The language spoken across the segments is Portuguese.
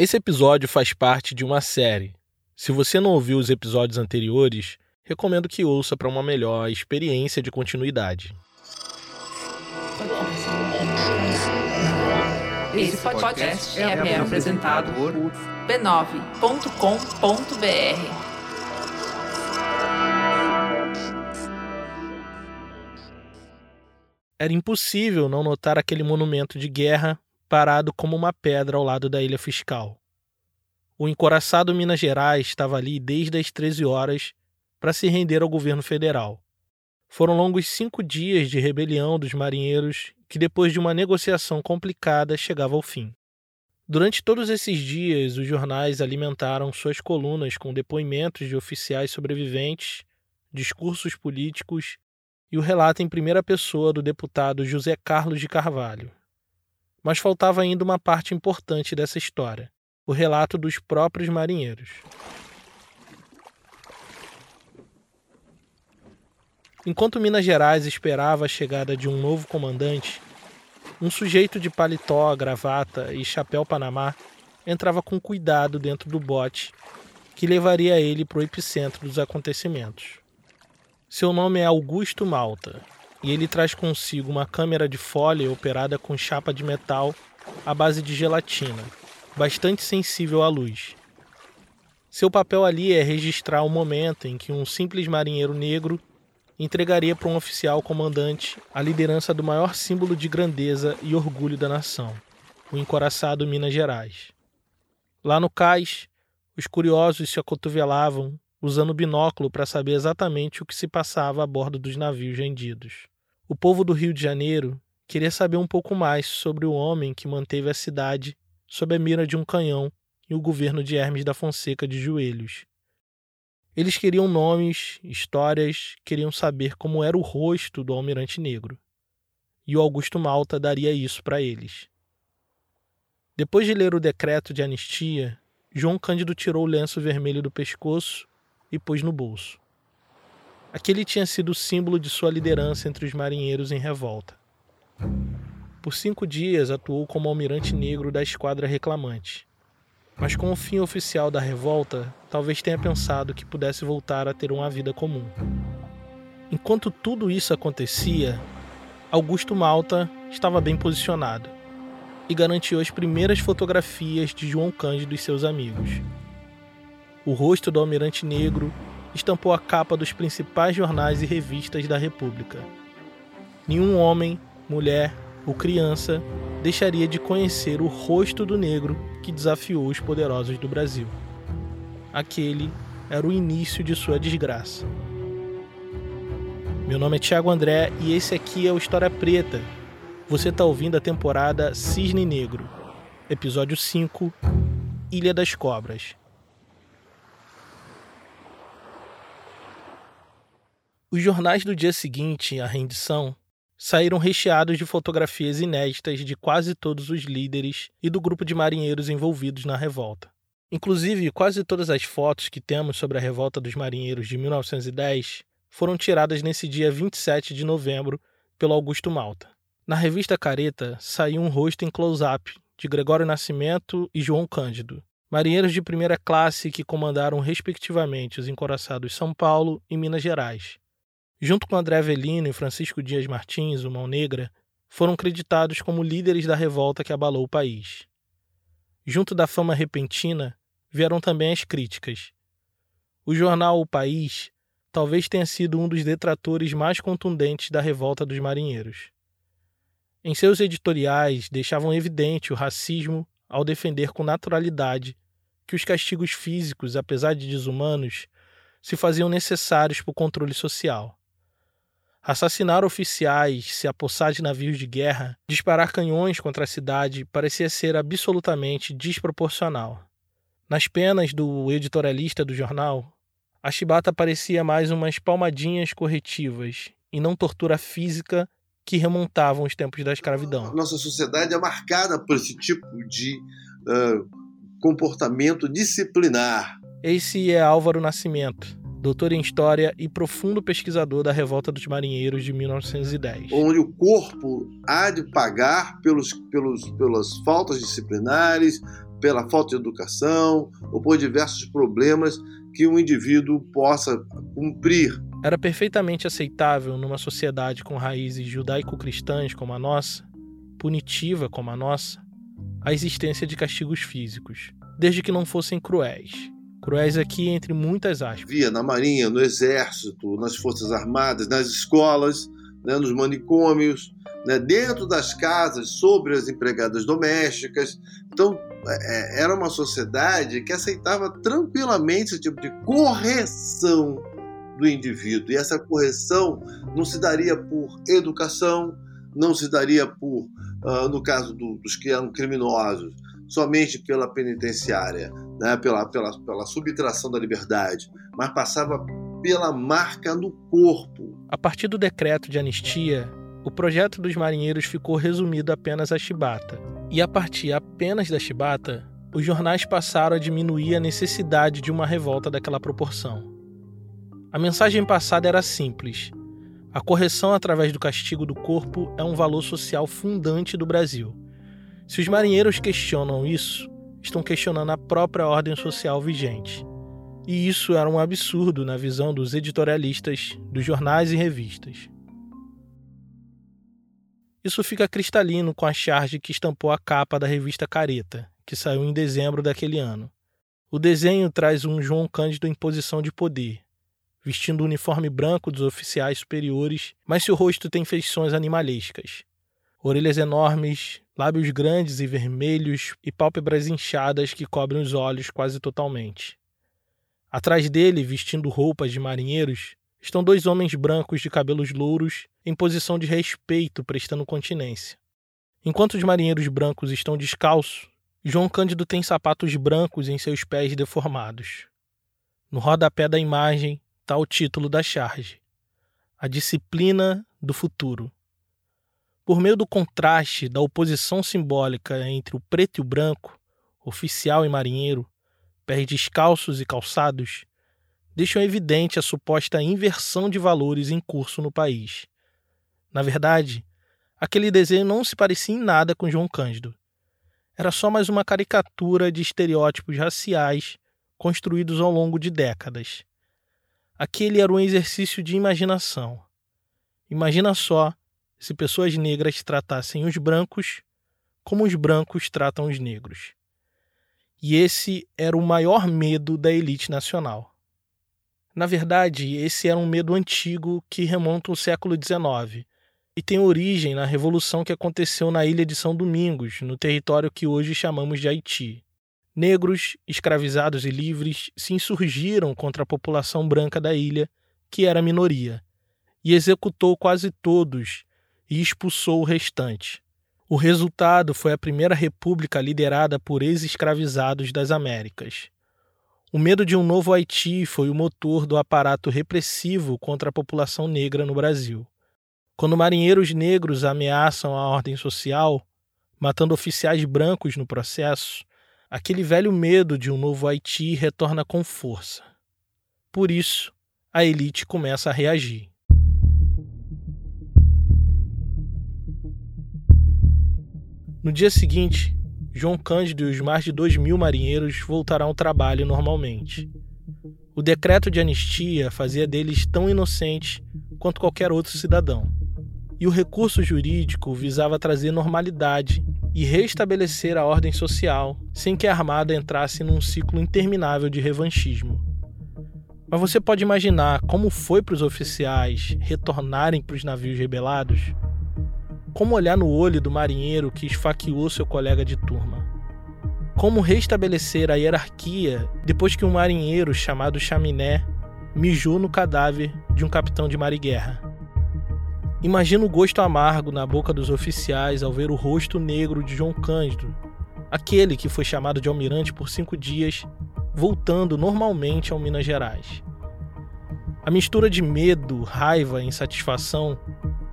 Esse episódio faz parte de uma série. Se você não ouviu os episódios anteriores, recomendo que ouça para uma melhor experiência de continuidade. Esse podcast é, apresentado por b9.com.br. Era impossível não notar aquele monumento de guerra parado como uma pedra ao lado da ilha fiscal. O encoraçado Minas Gerais estava ali desde as 13 horas para se render ao governo federal. Foram longos cinco dias de rebelião dos marinheiros que, depois de uma negociação complicada, chegava ao fim. Durante todos esses dias, os jornais alimentaram suas colunas com depoimentos de oficiais sobreviventes, discursos políticos e o relato em primeira pessoa do deputado José Carlos de Carvalho. Mas faltava ainda uma parte importante dessa história: o relato dos próprios marinheiros. Enquanto Minas Gerais esperava a chegada de um novo comandante, um sujeito de paletó, gravata e chapéu panamá entrava com cuidado dentro do bote que levaria ele para o epicentro dos acontecimentos. Seu nome é Augusto Malta e ele traz consigo uma câmera de folha operada com chapa de metal à base de gelatina, bastante sensível à luz. Seu papel ali é registrar o momento em que um simples marinheiro negro entregaria para um oficial comandante a liderança do maior símbolo de grandeza e orgulho da nação, o encoraçado Minas Gerais. Lá no cais, os curiosos se acotovelavam usando binóculo para saber exatamente o que se passava a bordo dos navios vendidos. O povo do Rio de Janeiro queria saber um pouco mais sobre o homem que manteve a cidade sob a mira de um canhão e o governo de Hermes da Fonseca de joelhos. Eles queriam nomes, histórias, queriam saber como era o rosto do almirante negro. E o Augusto Malta daria isso para eles. Depois de ler o decreto de anistia, João Cândido tirou o lenço vermelho do pescoço e pôs no bolso. Aquele tinha sido o símbolo de sua liderança entre os marinheiros em revolta. Por cinco dias atuou como almirante negro da esquadra reclamante mas com o fim oficial da revolta, talvez tenha pensado que pudesse voltar a ter uma vida comum. Enquanto tudo isso acontecia, Augusto Malta estava bem posicionado e garantiu as primeiras fotografias de João Cândido e seus amigos. O rosto do almirante negro estampou a capa dos principais jornais e revistas da República. Nenhum homem, mulher ou criança deixaria de conhecer o rosto do negro que desafiou os poderosos do Brasil. Aquele era o início de sua desgraça. Meu nome é Thiago André e esse aqui é o História Preta. Você está ouvindo a temporada Cisne Negro, episódio 5 Ilha das Cobras. Os jornais do dia seguinte à rendição saíram recheados de fotografias inéditas de quase todos os líderes e do grupo de marinheiros envolvidos na revolta. Inclusive, quase todas as fotos que temos sobre a revolta dos marinheiros de 1910 foram tiradas nesse dia 27 de novembro pelo Augusto Malta. Na revista Careta saiu um rosto em close-up de Gregório Nascimento e João Cândido, marinheiros de primeira classe que comandaram respectivamente os encoraçados São Paulo e Minas Gerais, junto com André Avelino e Francisco Dias Martins, o Mão Negra, foram creditados como líderes da revolta que abalou o país. Junto da fama repentina, vieram também as críticas. O jornal O País talvez tenha sido um dos detratores mais contundentes da revolta dos marinheiros. Em seus editoriais, deixavam evidente o racismo ao defender com naturalidade que os castigos físicos, apesar de desumanos, se faziam necessários para o controle social. Assassinar oficiais, se apossar de navios de guerra, disparar canhões contra a cidade parecia ser absolutamente desproporcional. Nas penas do editorialista do jornal, a chibata parecia mais umas palmadinhas corretivas e não tortura física que remontavam os tempos da escravidão. Nossa sociedade é marcada por esse tipo de uh, comportamento disciplinar. Esse é Álvaro Nascimento, doutor em História e profundo pesquisador da Revolta dos Marinheiros de 1910. Onde o corpo há de pagar pelos, pelos, pelas faltas disciplinares, pela falta de educação ou por diversos problemas que um indivíduo possa cumprir. Era perfeitamente aceitável numa sociedade com raízes judaico-cristãs como a nossa, punitiva como a nossa, a existência de castigos físicos, desde que não fossem cruéis. Cruéis aqui entre muitas aspas. Via na Marinha, no Exército, nas Forças Armadas, nas escolas, né, nos manicômios, né, dentro das casas, sobre as empregadas domésticas. Então, é, era uma sociedade que aceitava tranquilamente esse tipo de correção do indivíduo. E essa correção não se daria por educação, não se daria por, uh, no caso do, dos que eram criminosos, somente pela penitenciária, né, pela, pela, pela subtração da liberdade, mas passava pela marca no corpo. A partir do decreto de anistia, o projeto dos marinheiros ficou resumido apenas à chibata. E a partir apenas da chibata, os jornais passaram a diminuir a necessidade de uma revolta daquela proporção. A mensagem passada era simples: a correção através do castigo do corpo é um valor social fundante do Brasil. Se os marinheiros questionam isso, estão questionando a própria ordem social vigente. E isso era um absurdo na visão dos editorialistas dos jornais e revistas. Isso fica cristalino com a charge que estampou a capa da revista Careta, que saiu em dezembro daquele ano. O desenho traz um João Cândido em posição de poder, vestindo o uniforme branco dos oficiais superiores, mas seu rosto tem feições animalescas. Orelhas enormes, lábios grandes e vermelhos e pálpebras inchadas que cobrem os olhos quase totalmente. Atrás dele, vestindo roupas de marinheiros, estão dois homens brancos de cabelos louros em posição de respeito, prestando continência. Enquanto os marinheiros brancos estão descalços, João Cândido tem sapatos brancos em seus pés deformados. No rodapé da imagem está o título da charge: A Disciplina do Futuro. Por meio do contraste da oposição simbólica entre o preto e o branco, oficial e marinheiro, pés descalços e calçados, deixam evidente a suposta inversão de valores em curso no país. Na verdade, aquele desenho não se parecia em nada com João Cândido. Era só mais uma caricatura de estereótipos raciais construídos ao longo de décadas. Aquele era um exercício de imaginação. Imagina só se pessoas negras tratassem os brancos como os brancos tratam os negros. E esse era o maior medo da elite nacional. Na verdade, esse era um medo antigo que remonta ao século XIX e tem origem na revolução que aconteceu na ilha de São Domingos, no território que hoje chamamos de Haiti. Negros, escravizados e livres se insurgiram contra a população branca da ilha, que era minoria, e executou quase todos e expulsou o restante. O resultado foi a primeira república liderada por ex-escravizados das Américas. O medo de um novo Haiti foi o motor do aparato repressivo contra a população negra no Brasil. Quando marinheiros negros ameaçam a ordem social, matando oficiais brancos no processo, aquele velho medo de um novo Haiti retorna com força. Por isso, a elite começa a reagir. No dia seguinte, João Cândido e os mais de dois mil marinheiros voltarão ao trabalho normalmente. O decreto de anistia fazia deles tão inocentes quanto qualquer outro cidadão. E o recurso jurídico visava trazer normalidade e restabelecer a ordem social sem que a Armada entrasse num ciclo interminável de revanchismo. Mas você pode imaginar como foi para os oficiais retornarem para os navios rebelados? Como olhar no olho do marinheiro que esfaqueou seu colega de turma? Como restabelecer a hierarquia depois que um marinheiro chamado Chaminé mijou no cadáver de um capitão de mar e guerra? Imagina o gosto amargo na boca dos oficiais ao ver o rosto negro de João Cândido, aquele que foi chamado de almirante por cinco dias, voltando normalmente ao Minas Gerais. A mistura de medo, raiva e insatisfação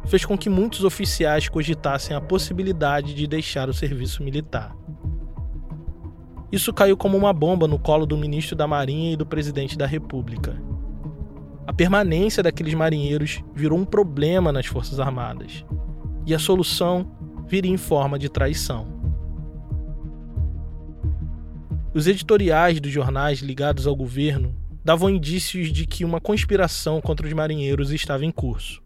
fez com que muitos oficiais cogitassem a possibilidade de deixar o serviço militar. Isso caiu como uma bomba no colo do ministro da Marinha e do presidente da República. permanência daqueles marinheiros virou um problema nas Forças Armadas, e a solução viria em forma de traição. Os editoriais dos jornais ligados ao governo davam indícios de que uma conspiração contra os marinheiros estava em curso.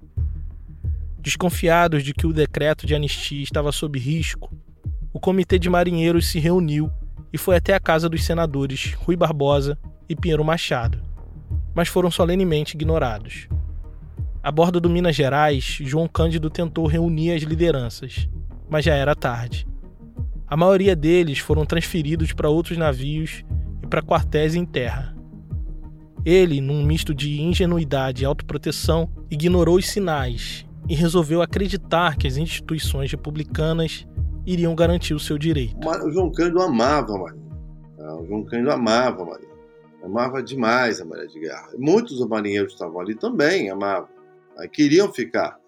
Desconfiados de que o decreto de anistia estava sob risco, o Comitê de Marinheiros se reuniu e foi até a casa dos senadores Rui Barbosa e Pinheiro Machado, mas foram solenemente ignorados. A bordo do Minas Gerais, João Cândido tentou reunir as lideranças, mas já era tarde. A maioria deles foram transferidos para outros navios e para quartéis em terra. Ele, num misto de ingenuidade e autoproteção, ignorou os sinais e resolveu acreditar que as instituições republicanas iriam garantir o seu direito. O João Cândido amava a Marinha. Tá? O João Cândido amava a Marinha. Amava demais a Marinha de Guerra. Muitos marinheiros estavam ali também amavam. Queriam ficar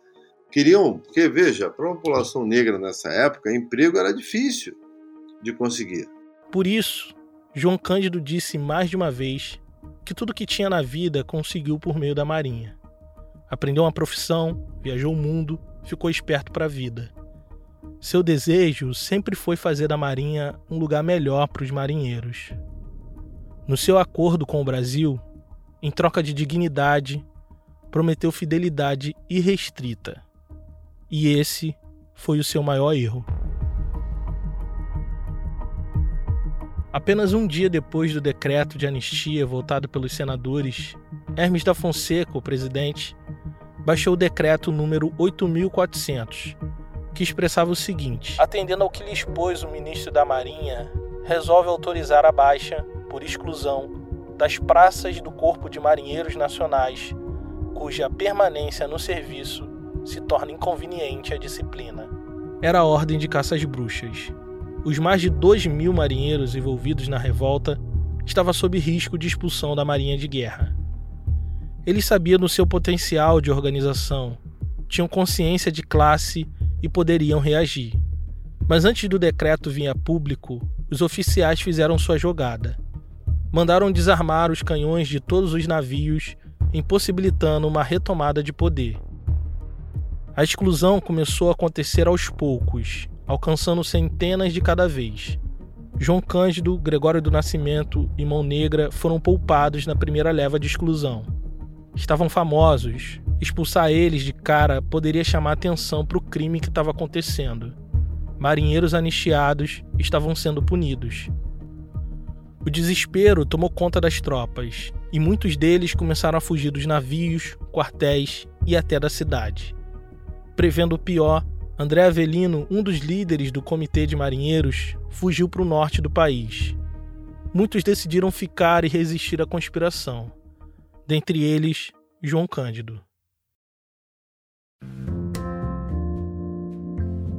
queriam, porque veja, para a população negra nessa época, emprego era difícil de conseguir. Por isso, João Cândido disse mais de uma vez que tudo que tinha na vida conseguiu por meio da Marinha. Aprendeu uma profissão, viajou o mundo, ficou esperto para a vida. Seu desejo sempre foi fazer da Marinha um lugar melhor para os marinheiros. No seu acordo com o Brasil, em troca de dignidade, prometeu fidelidade irrestrita. E esse foi o seu maior erro. Apenas um dia depois do decreto de anistia votado pelos senadores, Hermes da Fonseca, o presidente, baixou o decreto número 8400, que expressava o seguinte: Atendendo ao que lhe expôs o ministro da Marinha, resolve autorizar a baixa, por exclusão, das praças do Corpo de Marinheiros Nacionais, cuja permanência no serviço se torna inconveniente a disciplina. Era a ordem de caça às bruxas. Os mais de 2 mil marinheiros envolvidos na revolta estavam sob risco de expulsão da Marinha de Guerra. Eles sabiam do seu potencial de organização, tinham consciência de classe e poderiam reagir. Mas antes do decreto vir a público, os oficiais fizeram sua jogada. Mandaram desarmar os canhões de todos os navios, impossibilitando uma retomada de poder. A exclusão começou a acontecer aos poucos, alcançando centenas de cada vez. João Cândido, Gregório do Nascimento e Mão Negra foram poupados na primeira leva de exclusão. Estavam famosos, expulsar eles de cara poderia chamar atenção para o crime que estava acontecendo. Marinheiros anistiados estavam sendo punidos. O desespero tomou conta das tropas e muitos deles começaram a fugir dos navios, quartéis e até da cidade. Prevendo o pior, André Avelino, um dos líderes do Comitê de Marinheiros, fugiu para o norte do país. Muitos decidiram ficar e resistir à conspiração, dentre eles João Cândido.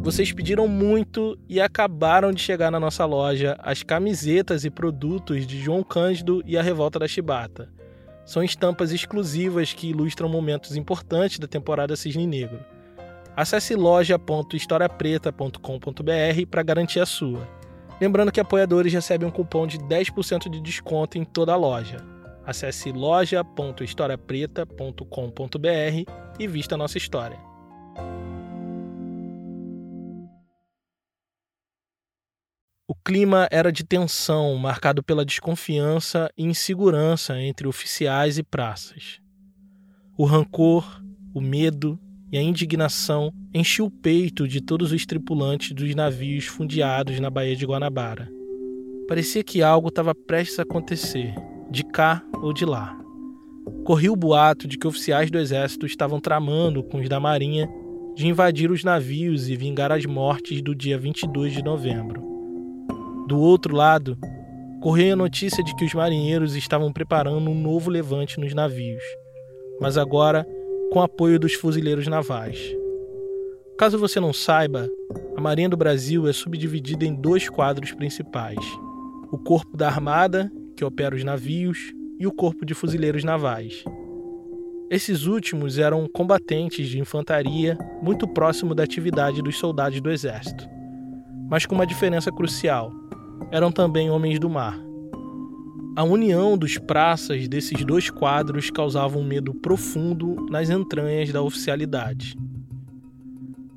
Vocês pediram muito e acabaram de chegar na nossa loja as camisetas e produtos de João Cândido e a Revolta da Chibata. São estampas exclusivas que ilustram momentos importantes da temporada Cisne Negro. Acesse loja.historiapreta.com.br para garantir a sua. Lembrando que apoiadores recebem um cupom de 10% de desconto em toda a loja. Acesse loja.historiapreta.com.br e vista a nossa história. O clima era de tensão, marcado pela desconfiança e insegurança entre oficiais e praças. O rancor, o medo e a indignação encheu o peito de todos os tripulantes dos navios fundeados na Baía de Guanabara. Parecia que algo estava prestes a acontecer, de cá ou de lá. Corria o boato de que oficiais do exército estavam tramando com os da Marinha de invadir os navios e vingar as mortes do dia 22 de novembro. Do outro lado, corria a notícia de que os marinheiros estavam preparando um novo levante nos navios, mas agora com apoio dos fuzileiros navais. Caso você não saiba, a Marinha do Brasil é subdividida em dois quadros principais: o Corpo da Armada, que opera os navios, e o Corpo de Fuzileiros Navais. Esses últimos eram combatentes de infantaria muito próximo da atividade dos soldados do Exército, mas com uma diferença crucial: eram também homens do mar. A união dos praças desses dois quadros causava um medo profundo nas entranhas da oficialidade.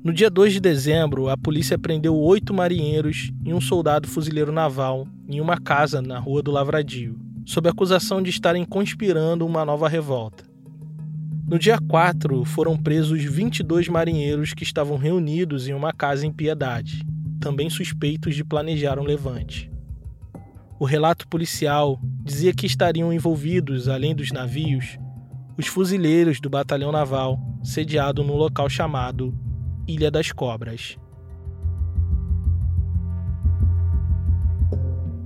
No dia 2 de dezembro, a polícia prendeu oito marinheiros e um soldado fuzileiro naval em uma casa na Rua do Lavradio, sob acusação de estarem conspirando uma nova revolta. No dia 4, foram presos 22 marinheiros que estavam reunidos em uma casa em Piedade, também suspeitos de planejar um levante. O relato policial dizia que estariam envolvidos, além dos navios, os fuzileiros do batalhão naval, sediado no local chamado Ilha das Cobras.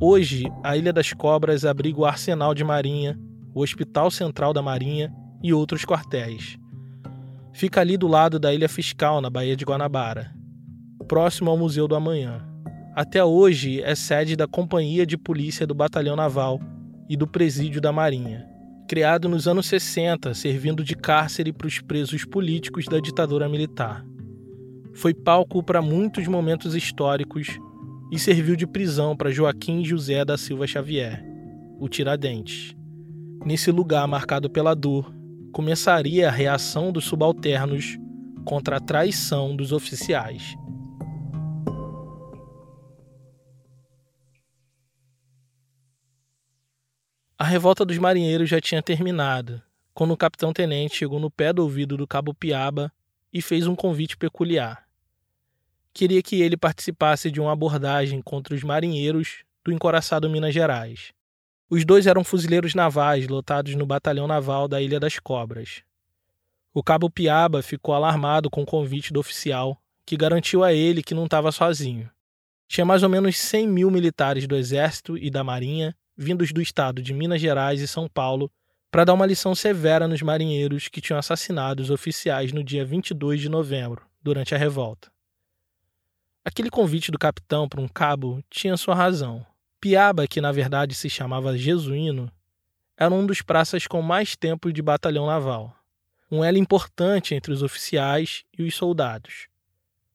Hoje, a Ilha das Cobras abriga o Arsenal de Marinha, o Hospital Central da Marinha e outros quartéis. Fica ali do lado da Ilha Fiscal, na Baía de Guanabara, próximo ao Museu do Amanhã até hoje é sede da Companhia de Polícia do Batalhão Naval e do Presídio da Marinha, criado nos anos 60, servindo de cárcere para os presos políticos da ditadura militar. Foi palco para muitos momentos históricos e serviu de prisão para Joaquim José da Silva Xavier, o Tiradentes. Nesse lugar marcado pela dor, começaria a reação dos subalternos contra a traição dos oficiais. A revolta dos marinheiros já tinha terminado, quando o capitão-tenente chegou no pé do ouvido do cabo Piaba e fez um convite peculiar. Queria que ele participasse de uma abordagem contra os marinheiros do encoraçado Minas Gerais. Os dois eram fuzileiros navais lotados no batalhão naval da Ilha das Cobras. O cabo Piaba ficou alarmado com o convite do oficial, que garantiu a ele que não estava sozinho. Tinha mais ou menos 100 mil militares do Exército e da Marinha vindos do estado de Minas Gerais e São Paulo, para dar uma lição severa nos marinheiros que tinham assassinado os oficiais no dia 22 de novembro, durante a revolta. Aquele convite do capitão para um cabo tinha sua razão. Piaba, que na verdade se chamava Jesuíno, era um dos praças com mais tempo de batalhão naval, um elo importante entre os oficiais e os soldados.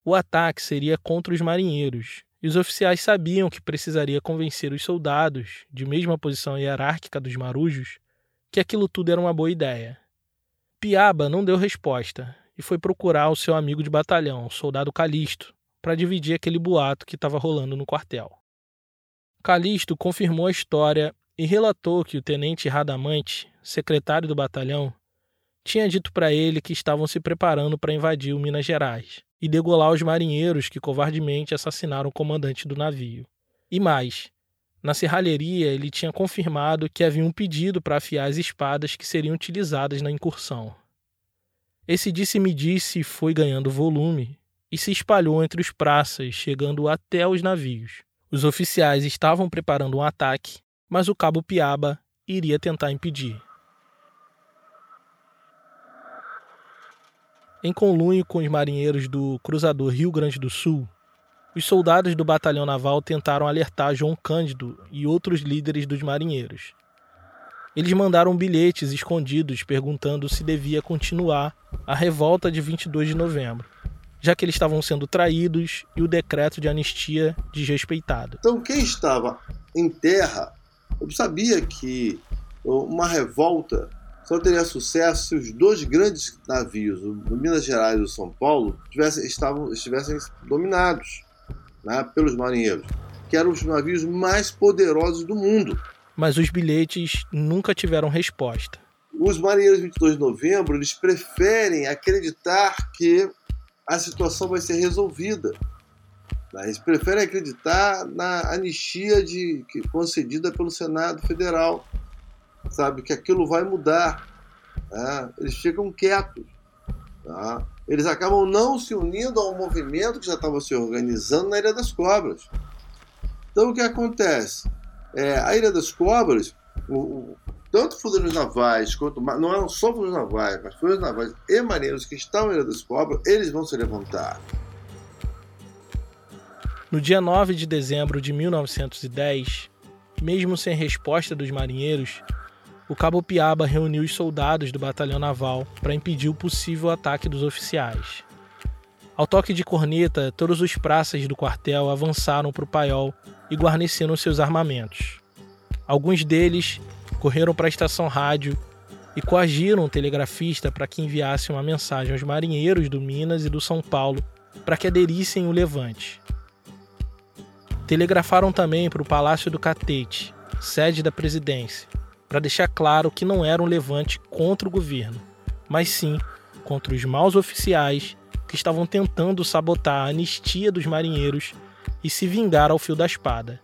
O ataque seria contra os marinheiros, e os oficiais sabiam que precisaria convencer os soldados, de mesma posição hierárquica dos marujos, que aquilo tudo era uma boa ideia. Piaba não deu resposta e foi procurar o seu amigo de batalhão, o soldado Calisto, para dividir aquele boato que estava rolando no quartel. Calisto confirmou a história e relatou que o tenente Radamante, secretário do batalhão, tinha dito para ele que estavam se preparando para invadir o Minas Gerais e degolar os marinheiros que covardemente assassinaram o comandante do navio. E mais, na serralheria ele tinha confirmado que havia um pedido para afiar as espadas que seriam utilizadas na incursão. Esse disse-me-disse -disse foi ganhando volume e se espalhou entre os praças, chegando até os navios. Os oficiais estavam preparando um ataque, mas o cabo Piaba iria tentar impedir. Em conluio com os marinheiros do cruzador Rio Grande do Sul, os soldados do batalhão naval tentaram alertar João Cândido e outros líderes dos marinheiros. Eles mandaram bilhetes escondidos perguntando se devia continuar a revolta de 22 de novembro, já que eles estavam sendo traídos e o decreto de anistia desrespeitado. Então, quem estava em terra sabia que uma revolta só teria sucesso se os dois grandes navios, o Minas Gerais e o São Paulo, tivessem, estavam, estivessem dominados né, pelos marinheiros, que eram os navios mais poderosos do mundo. Mas os bilhetes nunca tiveram resposta. Os marinheiros 22 de novembro, eles preferem acreditar que a situação vai ser resolvida. Né? Eles preferem acreditar na anistia de, que, concedida pelo Senado Federal sabe? Que aquilo vai mudar. Né? Eles ficam quietos. Tá? Eles acabam não se unindo ao movimento que já estava se organizando na Ilha das Cobras. Então o que acontece? É, a Ilha das Cobras, o, o, tanto fuzileiros navais quanto não eram só fuzileiros navais, mas fuzileiros navais e marinheiros que estão na Ilha das Cobras, eles vão se levantar. No dia 9 de dezembro de 1910, mesmo sem resposta dos marinheiros, o cabo Piaba reuniu os soldados do batalhão naval para impedir o possível ataque dos oficiais. Ao toque de corneta, todos os praças do quartel avançaram para o paiol e guarneceram seus armamentos. Alguns deles correram para a estação rádio e coagiram o telegrafista para que enviasse uma mensagem aos marinheiros do Minas e do São Paulo para que aderissem o levante. Telegrafaram também para o Palácio do Catete, sede da presidência, para deixar claro que não era um levante contra o governo, mas sim contra os maus oficiais que estavam tentando sabotar a anistia dos marinheiros e se vingar ao fio da espada.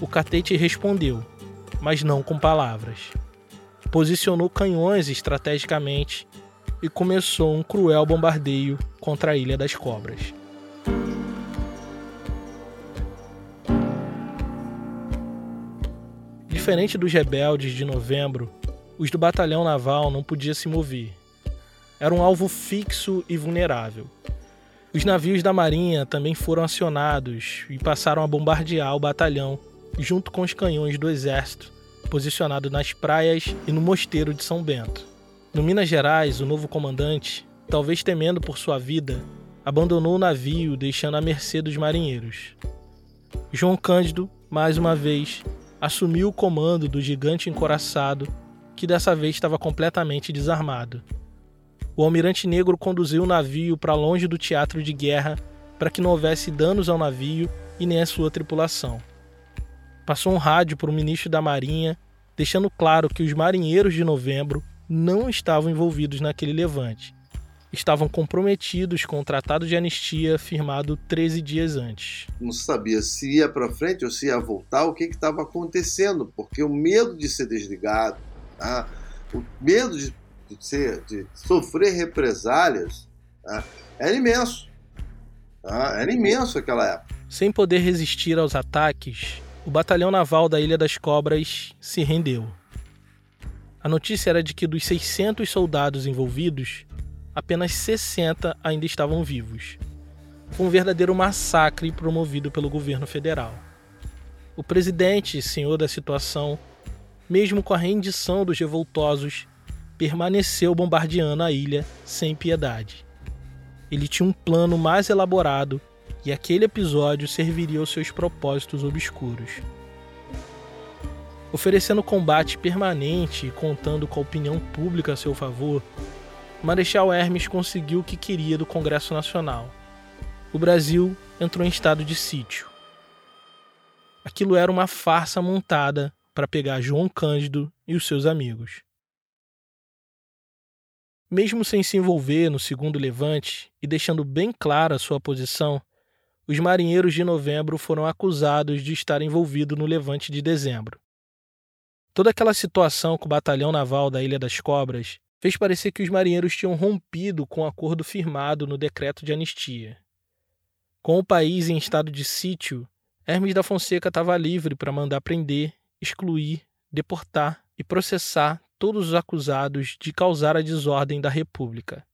O Catete respondeu, mas não com palavras. Posicionou canhões estrategicamente e começou um cruel bombardeio contra a Ilha das Cobras. Diferente dos rebeldes de novembro, os do batalhão naval não podiam se mover. Era um alvo fixo e vulnerável. Os navios da marinha também foram acionados e passaram a bombardear o batalhão junto com os canhões do exército, posicionado nas praias e no mosteiro de São Bento. No Minas Gerais, o novo comandante, talvez temendo por sua vida, abandonou o navio, deixando à mercê dos marinheiros. João Cândido, mais uma vez, assumiu o comando do gigante encoraçado, que dessa vez estava completamente desarmado. O almirante negro conduziu o navio para longe do teatro de guerra para que não houvesse danos ao navio e nem à sua tripulação. Passou um rádio para o ministro da Marinha, deixando claro que os marinheiros de novembro não estavam envolvidos naquele levante. Estavam comprometidos com o tratado de anistia firmado 13 dias antes. Não sabia se ia para frente ou se ia voltar, o que estava acontecendo, porque o medo de ser desligado, tá? o medo de, de, ser, de sofrer represálias tá? era imenso. Tá? Era imenso aquela época. Sem poder resistir aos ataques, o batalhão naval da Ilha das Cobras se rendeu. A notícia era de que dos 600 soldados envolvidos, apenas 60 ainda estavam vivos. Foi um verdadeiro massacre promovido pelo governo federal. O presidente, senhor da situação, mesmo com a rendição dos revoltosos, permaneceu bombardeando a ilha sem piedade. Ele tinha um plano mais elaborado e aquele episódio serviria aos seus propósitos obscuros. Oferecendo combate permanente e contando com a opinião pública a seu favor, Marechal Hermes conseguiu o que queria do Congresso Nacional. O Brasil entrou em estado de sítio. Aquilo era uma farsa montada para pegar João Cândido e os seus amigos. Mesmo sem se envolver no segundo levante e deixando bem clara sua posição, os marinheiros de novembro foram acusados de estar envolvidos no levante de dezembro. Toda aquela situação com o batalhão naval da Ilha das Cobras fez parecer que os marinheiros tinham rompido com o acordo firmado no decreto de anistia. Com o país em estado de sítio, Hermes da Fonseca estava livre para mandar prender, excluir, deportar e processar todos os acusados de causar a desordem da República.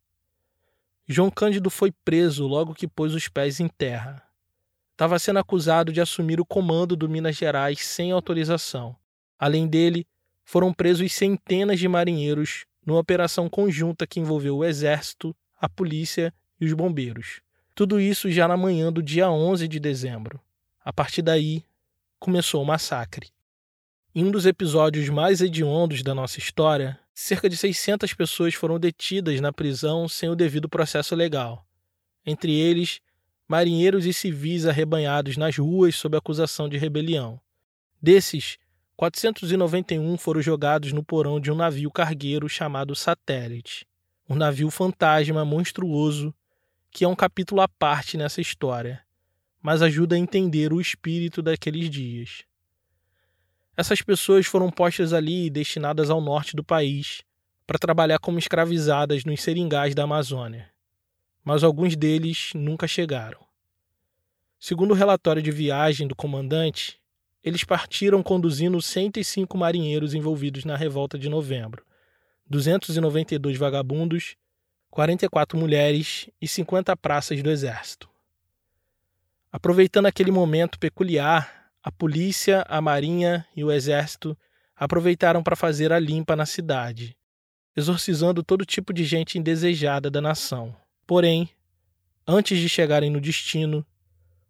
João Cândido foi preso logo que pôs os pés em terra. Estava sendo acusado de assumir o comando do Minas Gerais sem autorização Além dele, foram presos centenas de marinheiros numa operação conjunta que envolveu o exército, a polícia e os bombeiros. Tudo isso já na manhã do dia 11 de dezembro. A partir daí, começou o massacre. Em um dos episódios mais hediondos da nossa história, cerca de 600 pessoas foram detidas na prisão sem o devido processo legal. Entre eles, marinheiros e civis arrebanhados nas ruas sob acusação de rebelião. Desses, 491 foram jogados no porão de um navio cargueiro chamado Satélite, um navio fantasma monstruoso que é um capítulo à parte nessa história, mas ajuda a entender o espírito daqueles dias. Essas pessoas foram postas ali e destinadas ao norte do país para trabalhar como escravizadas nos seringais da Amazônia, mas alguns deles nunca chegaram. Segundo o relatório de viagem do comandante, eles partiram conduzindo 105 marinheiros envolvidos na revolta de novembro, 292 vagabundos, 44 mulheres e 50 praças do exército. Aproveitando aquele momento peculiar, a polícia, a marinha e o exército aproveitaram para fazer a limpa na cidade, exorcizando todo tipo de gente indesejada da nação. Porém, antes de chegarem no destino,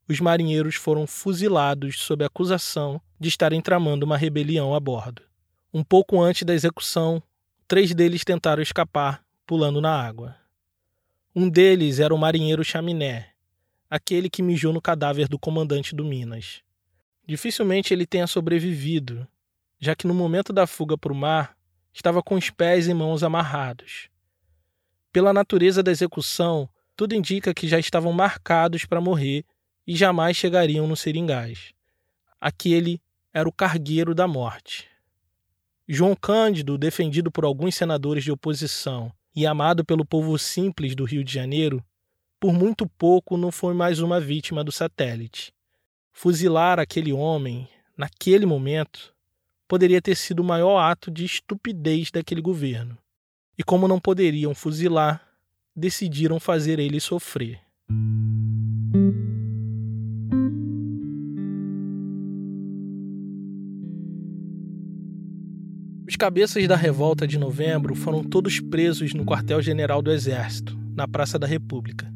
os marinheiros foram fuzilados sob acusação de estarem tramando uma rebelião a bordo. Um pouco antes da execução, três deles tentaram escapar, pulando na água. Um deles era o marinheiro Chaminé, aquele que mijou no cadáver do comandante do Minas. Dificilmente ele tenha sobrevivido, já que no momento da fuga para o mar estava com os pés e mãos amarrados. Pela natureza da execução, tudo indica que já estavam marcados para morrer e jamais chegariam no seringais. Aquele era o cargueiro da morte. João Cândido, defendido por alguns senadores de oposição e amado pelo povo simples do Rio de Janeiro, por muito pouco não foi mais uma vítima do satélite. Fuzilar aquele homem, naquele momento, poderia ter sido o maior ato de estupidez daquele governo. E como não poderiam fuzilar, decidiram fazer ele sofrer. Os cabeças da revolta de novembro foram todos presos no quartel-general do Exército, na Praça da República.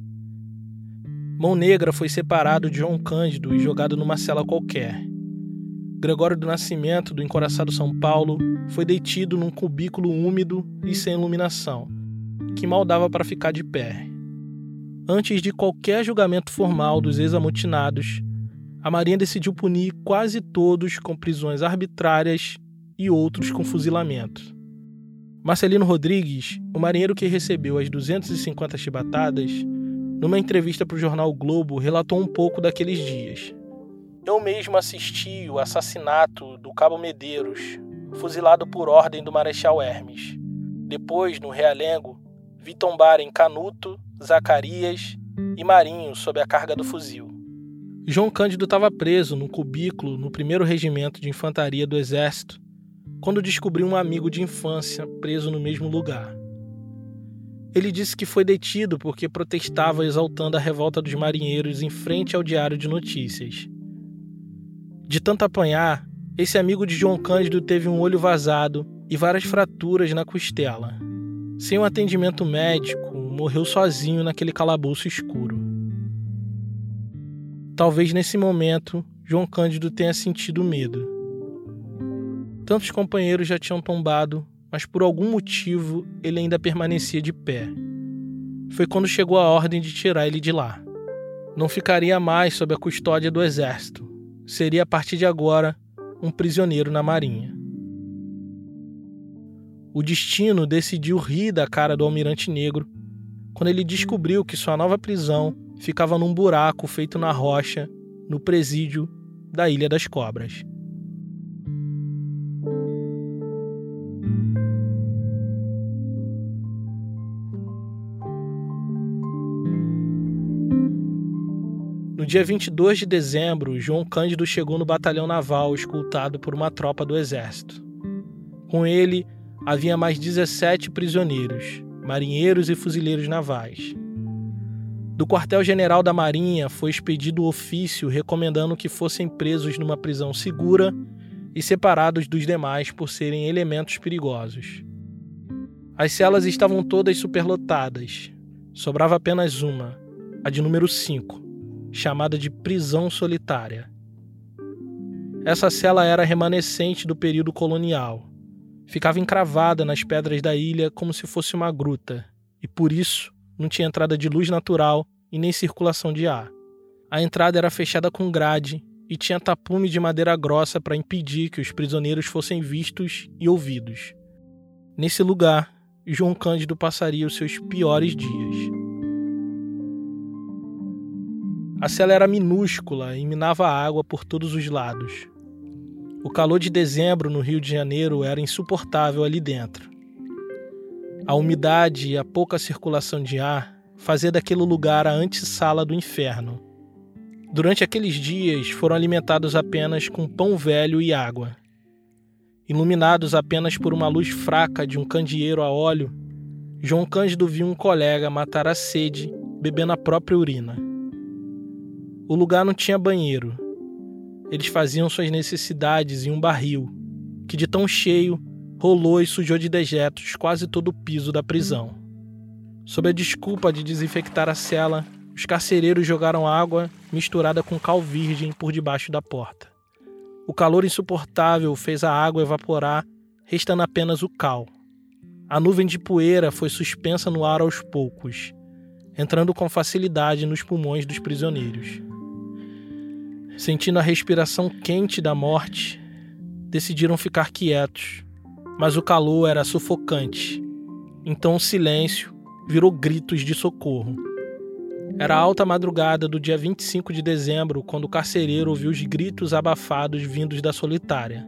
Mão Negra foi separado de João Cândido e jogado numa cela qualquer. Gregório do Nascimento, do encoraçado São Paulo, foi detido num cubículo úmido e sem iluminação, que mal dava para ficar de pé. Antes de qualquer julgamento formal dos ex-amotinados, a Marinha decidiu punir quase todos com prisões arbitrárias e outros com fuzilamento. Marcelino Rodrigues, o marinheiro que recebeu as 250 chibatadas, numa entrevista para o jornal Globo, relatou um pouco daqueles dias. Eu mesmo assisti o assassinato do Cabo Medeiros, fuzilado por ordem do Marechal Hermes. Depois, no Realengo, vi tombarem Canuto, Zacarias e Marinho sob a carga do fuzil. João Cândido estava preso no cubículo no primeiro regimento de infantaria do Exército quando descobriu um amigo de infância preso no mesmo lugar. Ele disse que foi detido porque protestava exaltando a revolta dos marinheiros em frente ao Diário de Notícias. De tanto apanhar, esse amigo de João Cândido teve um olho vazado e várias fraturas na costela. Sem um atendimento médico, morreu sozinho naquele calabouço escuro. Talvez nesse momento João Cândido tenha sentido medo. Tantos companheiros já tinham tombado, mas por algum motivo ele ainda permanecia de pé. Foi quando chegou a ordem de tirar ele de lá. Não ficaria mais sob a custódia do exército. Seria a partir de agora um prisioneiro na marinha. O destino decidiu rir da cara do almirante negro quando ele descobriu que sua nova prisão ficava num buraco feito na rocha no presídio da Ilha das Cobras. Dia 22 de dezembro, João Cândido chegou no batalhão naval escoltado por uma tropa do exército. Com ele, havia mais 17 prisioneiros, marinheiros e fuzileiros navais. Do quartel-general da Marinha foi expedido o ofício recomendando que fossem presos numa prisão segura e separados dos demais por serem elementos perigosos. As celas estavam todas superlotadas. Sobrava apenas uma, a de número 5, chamada de prisão solitária. Essa cela era remanescente do período colonial. Ficava encravada nas pedras da ilha como se fosse uma gruta, e por isso não tinha entrada de luz natural e nem circulação de ar. A entrada era fechada com grade e tinha tapume de madeira grossa para impedir que os prisioneiros fossem vistos e ouvidos. Nesse lugar, João Cândido passaria os seus piores dias. A cela era minúscula e minava água por todos os lados. O calor de dezembro no Rio de Janeiro era insuportável ali dentro. A umidade e a pouca circulação de ar fazia daquele lugar a antessala do inferno. Durante aqueles dias foram alimentados apenas com pão velho e água. Iluminados apenas por uma luz fraca de um candeeiro a óleo, João Cândido viu um colega matar a sede bebendo a própria urina. O lugar não tinha banheiro. Eles faziam suas necessidades em um barril, que de tão cheio rolou e sujou de dejetos quase todo o piso da prisão. Sob a desculpa de desinfectar a cela, Os carcereiros jogaram água misturada com cal virgem por debaixo da porta. O calor insuportável fez a água evaporar, restando apenas o cal. A nuvem de poeira foi suspensa no ar aos poucos, entrando com facilidade nos pulmões dos prisioneiros. Sentindo a respiração quente da morte, decidiram ficar quietos, mas o calor era sufocante. Então o silêncio virou gritos de socorro. Era alta madrugada do dia 25 de dezembro quando o carcereiro ouviu os gritos abafados vindos da solitária.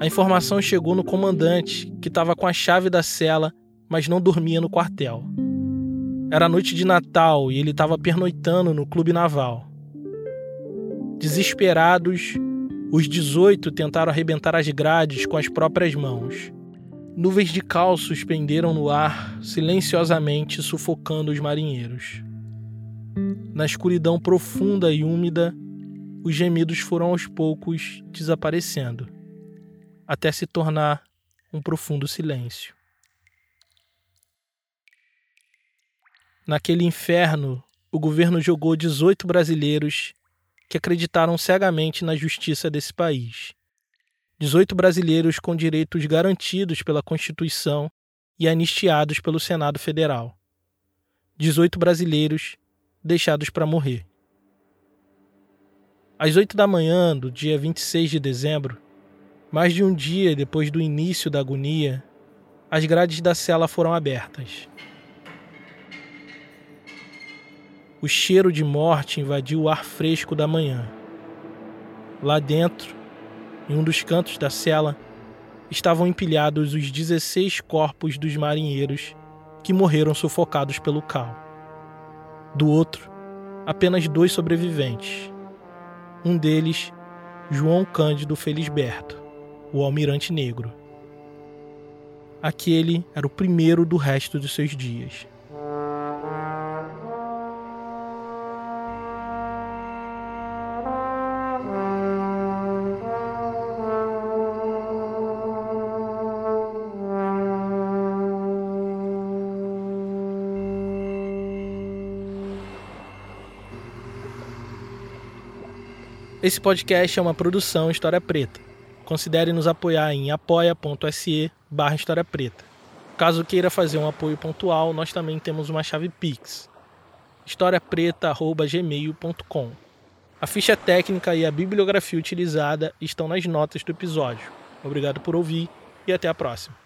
A informação chegou no comandante, que estava com a chave da cela, mas não dormia no quartel. Era noite de Natal e ele estava pernoitando no clube naval. Desesperados, os 18 tentaram arrebentar as grades com as próprias mãos. Nuvens de cal suspenderam no ar, silenciosamente sufocando os marinheiros. Na escuridão profunda e úmida, os gemidos foram aos poucos desaparecendo, até se tornar um profundo silêncio. Naquele inferno, o governo jogou 18 brasileiros que acreditaram cegamente na justiça desse país. 18 brasileiros com direitos garantidos pela Constituição e anistiados pelo Senado Federal. 18 brasileiros deixados para morrer. Às 8 da manhã do dia 26 de dezembro, mais de um dia depois do início da agonia, as grades da cela foram abertas. O cheiro de morte invadiu o ar fresco da manhã. Lá dentro, em um dos cantos da cela, estavam empilhados os 16 corpos dos marinheiros que morreram sufocados pelo cal. Do outro, apenas dois sobreviventes. Um deles, João Cândido Felisberto, o almirante negro. Aquele era o primeiro do resto dos seus dias. Esse podcast é uma produção História Preta. Considere nos apoiar em apoia.se barra História Preta. Caso queira fazer um apoio pontual, nós também temos uma chave Pix. historiapreta.gmail.com A ficha técnica e a bibliografia utilizada estão nas notas do episódio. Obrigado por ouvir e até a próxima.